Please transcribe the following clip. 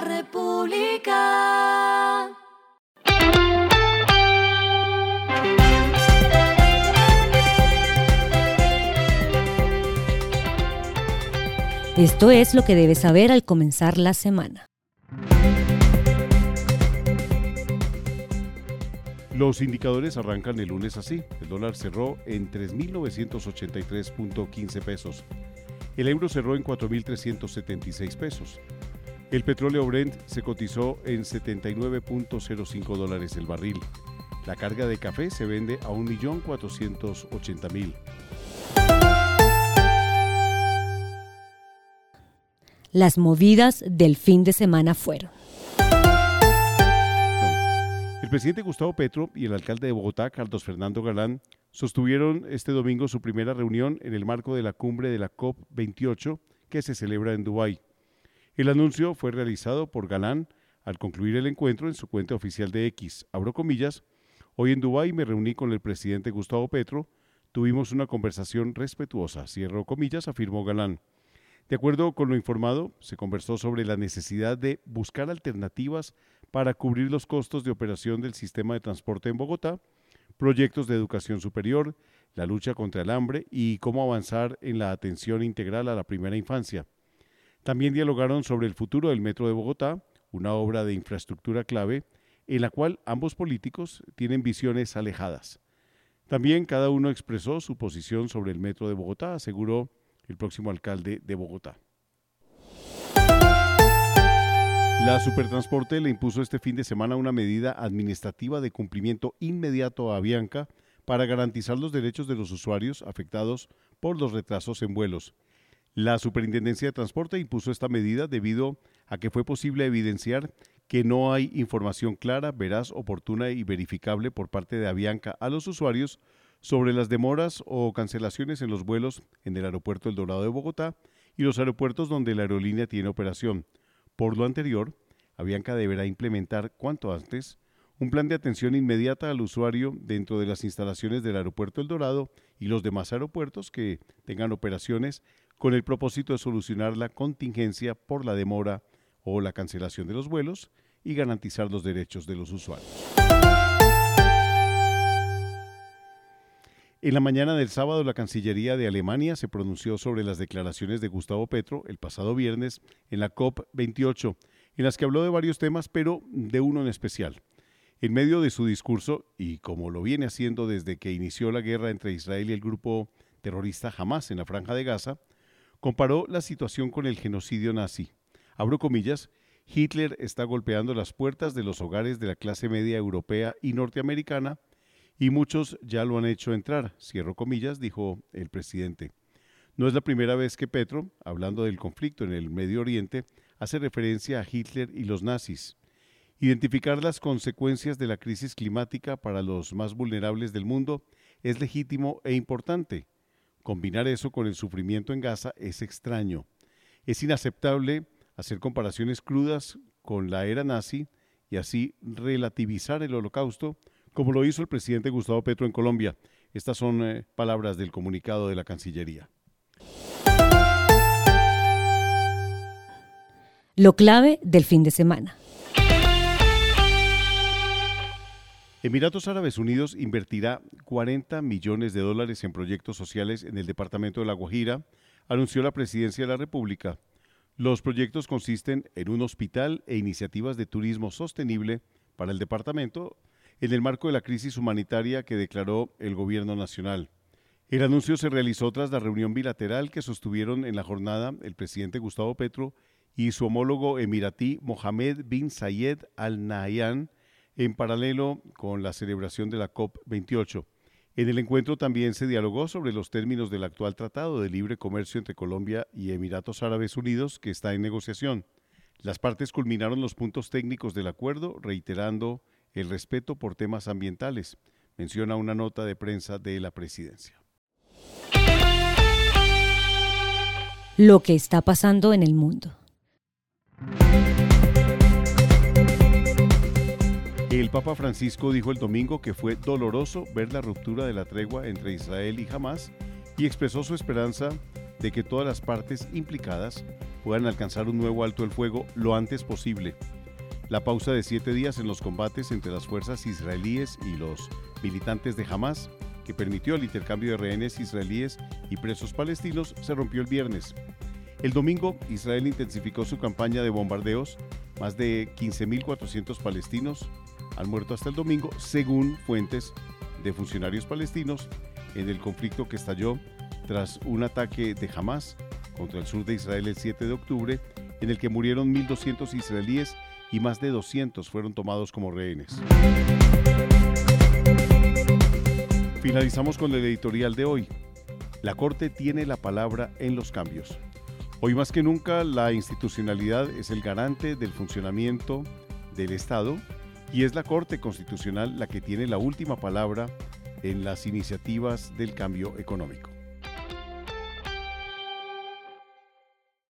la República. Esto es lo que debes saber al comenzar la semana. Los indicadores arrancan el lunes así. El dólar cerró en 3.983.15 pesos. El euro cerró en 4.376 pesos. El petróleo Brent se cotizó en 79.05 dólares el barril. La carga de café se vende a 1.480.000. Las movidas del fin de semana fueron. El presidente Gustavo Petro y el alcalde de Bogotá, Carlos Fernando Galán, sostuvieron este domingo su primera reunión en el marco de la cumbre de la COP28 que se celebra en Dubái. El anuncio fue realizado por Galán al concluir el encuentro en su cuenta oficial de X. Abro comillas, hoy en Dubái me reuní con el presidente Gustavo Petro, tuvimos una conversación respetuosa, cierro comillas, afirmó Galán. De acuerdo con lo informado, se conversó sobre la necesidad de buscar alternativas para cubrir los costos de operación del sistema de transporte en Bogotá, proyectos de educación superior, la lucha contra el hambre y cómo avanzar en la atención integral a la primera infancia. También dialogaron sobre el futuro del Metro de Bogotá, una obra de infraestructura clave en la cual ambos políticos tienen visiones alejadas. También cada uno expresó su posición sobre el Metro de Bogotá, aseguró el próximo alcalde de Bogotá. La Supertransporte le impuso este fin de semana una medida administrativa de cumplimiento inmediato a Avianca para garantizar los derechos de los usuarios afectados por los retrasos en vuelos. La Superintendencia de Transporte impuso esta medida debido a que fue posible evidenciar que no hay información clara, veraz, oportuna y verificable por parte de Avianca a los usuarios sobre las demoras o cancelaciones en los vuelos en el aeropuerto El Dorado de Bogotá y los aeropuertos donde la aerolínea tiene operación. Por lo anterior, Avianca deberá implementar cuanto antes un plan de atención inmediata al usuario dentro de las instalaciones del aeropuerto El Dorado y los demás aeropuertos que tengan operaciones con el propósito de solucionar la contingencia por la demora o la cancelación de los vuelos y garantizar los derechos de los usuarios. En la mañana del sábado, la Cancillería de Alemania se pronunció sobre las declaraciones de Gustavo Petro el pasado viernes en la COP28, en las que habló de varios temas, pero de uno en especial. En medio de su discurso, y como lo viene haciendo desde que inició la guerra entre Israel y el grupo terrorista Hamas en la Franja de Gaza, comparó la situación con el genocidio nazi. Abro comillas, Hitler está golpeando las puertas de los hogares de la clase media europea y norteamericana y muchos ya lo han hecho entrar, cierro comillas, dijo el presidente. No es la primera vez que Petro, hablando del conflicto en el Medio Oriente, hace referencia a Hitler y los nazis. Identificar las consecuencias de la crisis climática para los más vulnerables del mundo es legítimo e importante. Combinar eso con el sufrimiento en Gaza es extraño. Es inaceptable hacer comparaciones crudas con la era nazi y así relativizar el holocausto como lo hizo el presidente Gustavo Petro en Colombia. Estas son eh, palabras del comunicado de la Cancillería. Lo clave del fin de semana. Emiratos Árabes Unidos invertirá 40 millones de dólares en proyectos sociales en el departamento de La Guajira, anunció la Presidencia de la República. Los proyectos consisten en un hospital e iniciativas de turismo sostenible para el departamento en el marco de la crisis humanitaria que declaró el gobierno nacional. El anuncio se realizó tras la reunión bilateral que sostuvieron en la jornada el presidente Gustavo Petro y su homólogo emiratí Mohamed bin Zayed Al Nahyan en paralelo con la celebración de la COP28. En el encuentro también se dialogó sobre los términos del actual Tratado de Libre Comercio entre Colombia y Emiratos Árabes Unidos que está en negociación. Las partes culminaron los puntos técnicos del acuerdo, reiterando el respeto por temas ambientales, menciona una nota de prensa de la presidencia. Lo que está pasando en el mundo. El Papa Francisco dijo el domingo que fue doloroso ver la ruptura de la tregua entre Israel y Hamas y expresó su esperanza de que todas las partes implicadas puedan alcanzar un nuevo alto el fuego lo antes posible. La pausa de siete días en los combates entre las fuerzas israelíes y los militantes de Hamas, que permitió el intercambio de rehenes israelíes y presos palestinos, se rompió el viernes. El domingo, Israel intensificó su campaña de bombardeos. Más de 15.400 palestinos han muerto hasta el domingo, según fuentes de funcionarios palestinos, en el conflicto que estalló tras un ataque de Hamas contra el sur de Israel el 7 de octubre, en el que murieron 1.200 israelíes y más de 200 fueron tomados como rehenes. Finalizamos con el editorial de hoy. La Corte tiene la palabra en los cambios. Hoy más que nunca la institucionalidad es el garante del funcionamiento del Estado y es la Corte Constitucional la que tiene la última palabra en las iniciativas del cambio económico.